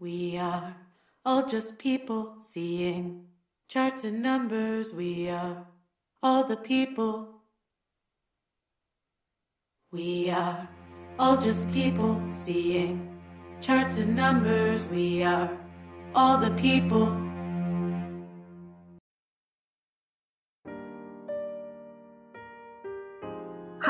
We are all just people seeing charts and numbers. We are all the people. We are all just people seeing charts and numbers. We are all the people.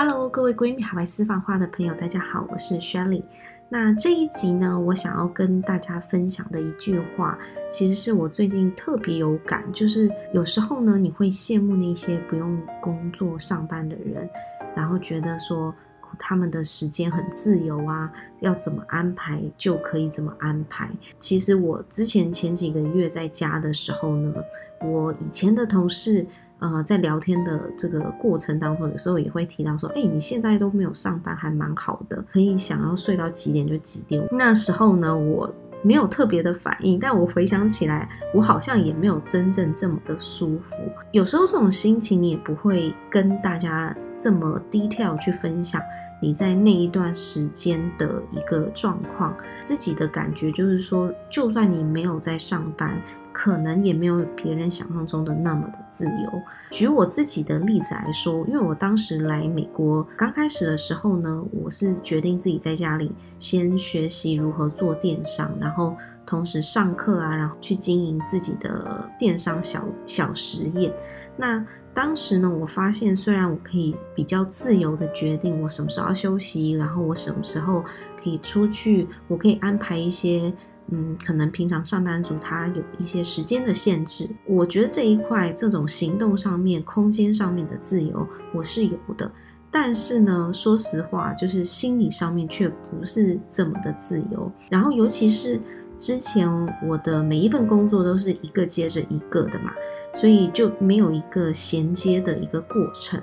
Hello，各位闺蜜海外私房话的朋友，大家好，我是 Shelly。那这一集呢，我想要跟大家分享的一句话，其实是我最近特别有感，就是有时候呢，你会羡慕那些不用工作上班的人，然后觉得说他们的时间很自由啊，要怎么安排就可以怎么安排。其实我之前前几个月在家的时候呢，我以前的同事。呃，在聊天的这个过程当中，有时候也会提到说，哎，你现在都没有上班，还蛮好的，可以想要睡到几点就几点。那时候呢，我没有特别的反应，但我回想起来，我好像也没有真正这么的舒服。有时候这种心情，你也不会跟大家这么 detail 去分享你在那一段时间的一个状况。自己的感觉就是说，就算你没有在上班。可能也没有别人想象中的那么的自由。举我自己的例子来说，因为我当时来美国刚开始的时候呢，我是决定自己在家里先学习如何做电商，然后同时上课啊，然后去经营自己的电商小小实验。那当时呢，我发现虽然我可以比较自由的决定我什么时候要休息，然后我什么时候可以出去，我可以安排一些。嗯，可能平常上班族他有一些时间的限制，我觉得这一块这种行动上面、空间上面的自由我是有的，但是呢，说实话，就是心理上面却不是这么的自由。然后，尤其是之前我的每一份工作都是一个接着一个的嘛，所以就没有一个衔接的一个过程。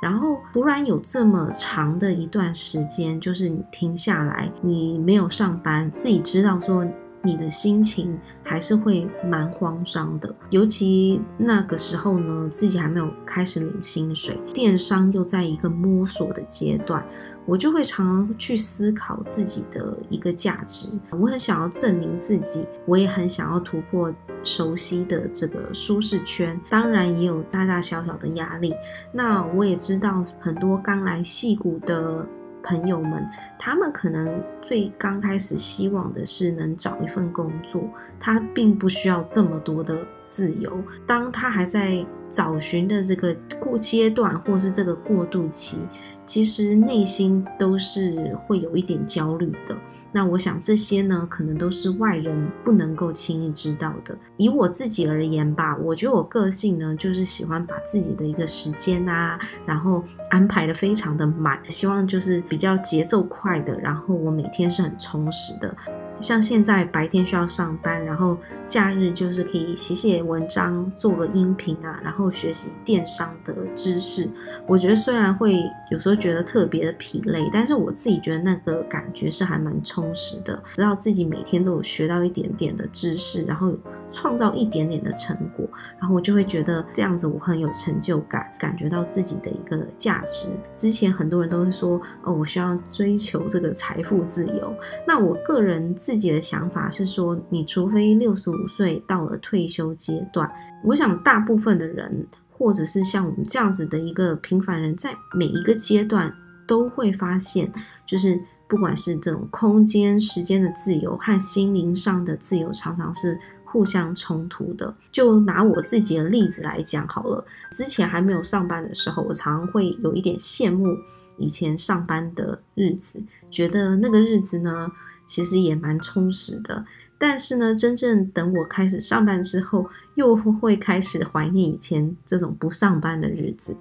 然后突然有这么长的一段时间，就是你停下来，你没有上班，自己知道说。你的心情还是会蛮慌张的，尤其那个时候呢，自己还没有开始领薪水，电商又在一个摸索的阶段，我就会常常去思考自己的一个价值。我很想要证明自己，我也很想要突破熟悉的这个舒适圈，当然也有大大小小的压力。那我也知道很多刚来戏谷的。朋友们，他们可能最刚开始希望的是能找一份工作，他并不需要这么多的自由。当他还在找寻的这个过阶段，或是这个过渡期，其实内心都是会有一点焦虑的。那我想这些呢，可能都是外人不能够轻易知道的。以我自己而言吧，我觉得我个性呢，就是喜欢把自己的一个时间啊，然后安排的非常的满，希望就是比较节奏快的，然后我每天是很充实的。像现在白天需要上班，然后假日就是可以写写文章，做个音频啊，然后学习电商的知识。我觉得虽然会有时候觉得特别的疲累，但是我自己觉得那个感觉是还蛮充实的，知道自己每天都有学到一点点的知识，然后创造一点点的成果，然后我就会觉得这样子我很有成就感，感觉到自己的一个价值。之前很多人都会说，哦，我需要追求这个财富自由，那我个人。自己的想法是说，你除非六十五岁到了退休阶段，我想大部分的人，或者是像我们这样子的一个平凡人，在每一个阶段都会发现，就是不管是这种空间、时间的自由和心灵上的自由，常常是互相冲突的。就拿我自己的例子来讲好了，之前还没有上班的时候，我常常会有一点羡慕以前上班的日子，觉得那个日子呢。其实也蛮充实的，但是呢，真正等我开始上班之后，又会开始怀念以前这种不上班的日子，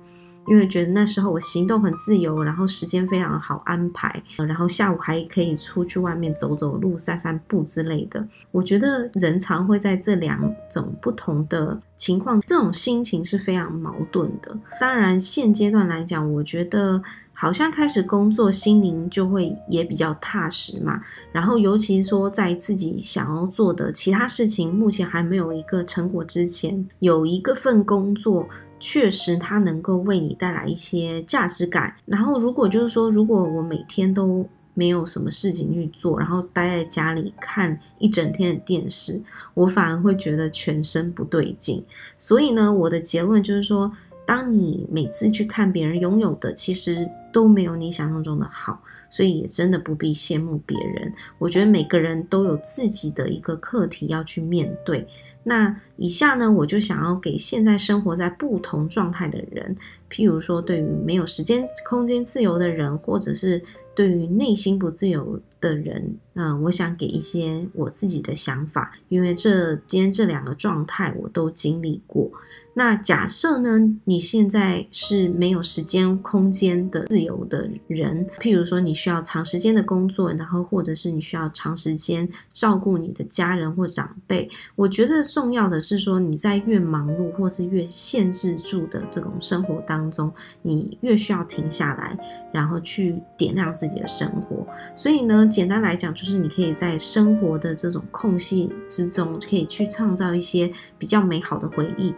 因为觉得那时候我行动很自由，然后时间非常好安排，然后下午还可以出去外面走走路、散散步之类的。我觉得人常会在这两种不同的情况，这种心情是非常矛盾的。当然，现阶段来讲，我觉得。好像开始工作，心灵就会也比较踏实嘛。然后，尤其说在自己想要做的其他事情，目前还没有一个成果之前，有一个份工作，确实它能够为你带来一些价值感。然后，如果就是说，如果我每天都没有什么事情去做，然后待在家里看一整天的电视，我反而会觉得全身不对劲。所以呢，我的结论就是说，当你每次去看别人拥有的，其实都没有你想象中的好，所以也真的不必羡慕别人。我觉得每个人都有自己的一个课题要去面对。那以下呢，我就想要给现在生活在不同状态的人，譬如说，对于没有时间、空间自由的人，或者是对于内心不自由的人，嗯、我想给一些我自己的想法，因为这今天这两个状态我都经历过。那假设呢，你现在是没有时间、空间的自由的人，譬如说你需要长时间的工作，然后或者是你需要长时间照顾你的家人或长辈。我觉得重要的是说，你在越忙碌或是越限制住的这种生活当中，你越需要停下来，然后去点亮自己的生活。所以呢，简单来讲，就是你可以在生活的这种空隙之中，可以去创造一些比较美好的回忆。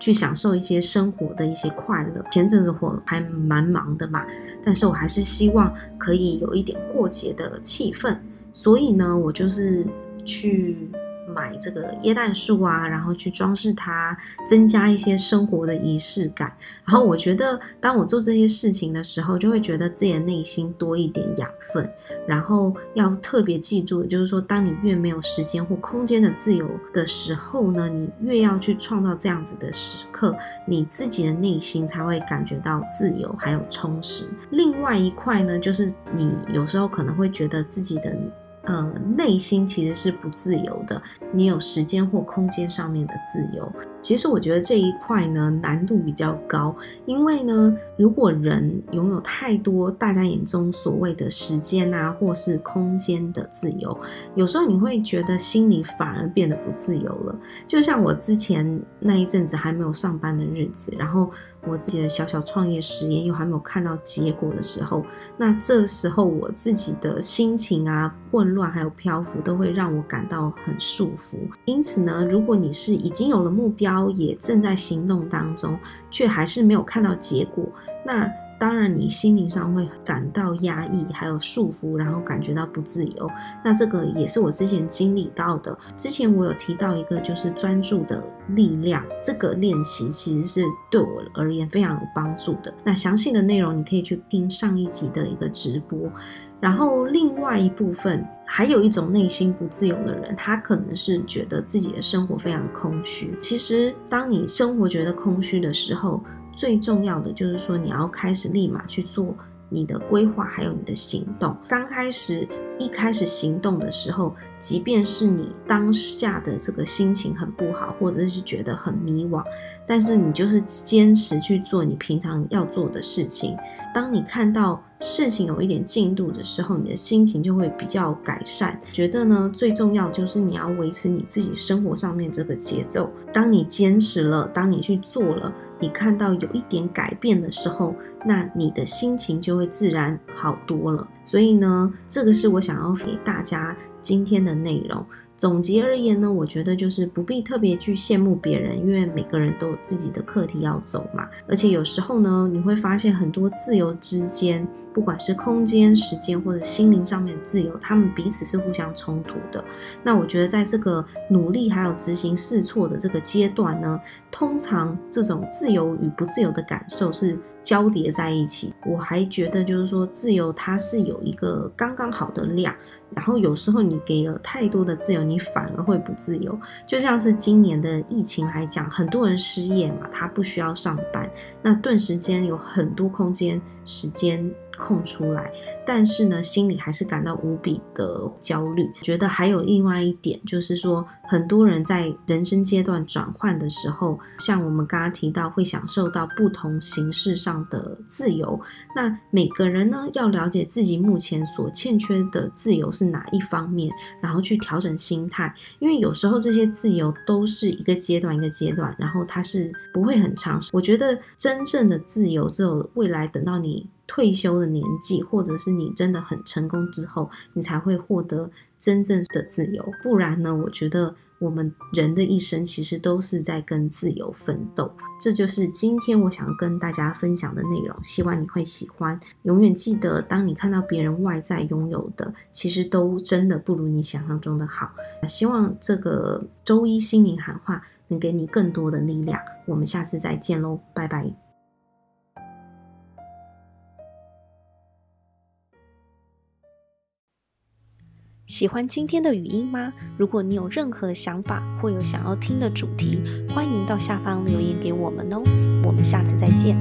去享受一些生活的一些快乐。前阵子我还蛮忙的嘛，但是我还是希望可以有一点过节的气氛，所以呢，我就是去。买这个椰蛋树啊，然后去装饰它，增加一些生活的仪式感。然后我觉得，当我做这些事情的时候，就会觉得自己的内心多一点养分。然后要特别记住，就是说，当你越没有时间或空间的自由的时候呢，你越要去创造这样子的时刻，你自己的内心才会感觉到自由还有充实。另外一块呢，就是你有时候可能会觉得自己的。呃，内心其实是不自由的。你有时间或空间上面的自由，其实我觉得这一块呢，难度比较高，因为呢，如果人拥有太多大家眼中所谓的时间啊，或是空间的自由，有时候你会觉得心里反而变得不自由了。就像我之前那一阵子还没有上班的日子，然后。我自己的小小创业实验又还没有看到结果的时候，那这时候我自己的心情啊，混乱还有漂浮，都会让我感到很束缚。因此呢，如果你是已经有了目标，也正在行动当中，却还是没有看到结果，那。当然，你心灵上会感到压抑，还有束缚，然后感觉到不自由。那这个也是我之前经历到的。之前我有提到一个，就是专注的力量，这个练习其实是对我而言非常有帮助的。那详细的内容你可以去听上一集的一个直播。然后另外一部分，还有一种内心不自由的人，他可能是觉得自己的生活非常空虚。其实，当你生活觉得空虚的时候，最重要的就是说，你要开始立马去做你的规划，还有你的行动。刚开始一开始行动的时候，即便是你当下的这个心情很不好，或者是觉得很迷惘，但是你就是坚持去做你平常要做的事情。当你看到事情有一点进度的时候，你的心情就会比较改善。觉得呢，最重要就是你要维持你自己生活上面这个节奏。当你坚持了，当你去做了。你看到有一点改变的时候，那你的心情就会自然好多了。所以呢，这个是我想要给大家今天的内容。总结而言呢，我觉得就是不必特别去羡慕别人，因为每个人都有自己的课题要走嘛。而且有时候呢，你会发现很多自由之间。不管是空间、时间或者心灵上面的自由，他们彼此是互相冲突的。那我觉得，在这个努力还有执行试错的这个阶段呢，通常这种自由与不自由的感受是交叠在一起。我还觉得，就是说，自由它是有一个刚刚好的量，然后有时候你给了太多的自由，你反而会不自由。就像是今年的疫情来讲，很多人失业嘛，他不需要上班，那顿时间有很多空间、时间。空出来，但是呢，心里还是感到无比的焦虑。觉得还有另外一点，就是说，很多人在人生阶段转换的时候，像我们刚刚提到，会享受到不同形式上的自由。那每个人呢，要了解自己目前所欠缺的自由是哪一方面，然后去调整心态。因为有时候这些自由都是一个阶段一个阶段，然后它是不会很长。我觉得真正的自由，只有未来等到你。退休的年纪，或者是你真的很成功之后，你才会获得真正的自由。不然呢，我觉得。我们人的一生其实都是在跟自由奋斗，这就是今天我想要跟大家分享的内容。希望你会喜欢。永远记得，当你看到别人外在拥有的，其实都真的不如你想象中的好。希望这个周一心灵喊话能给你更多的力量。我们下次再见喽，拜拜。喜欢今天的语音吗？如果你有任何的想法或有想要听的主题，欢迎到下方留言给我们哦。我们下次再见。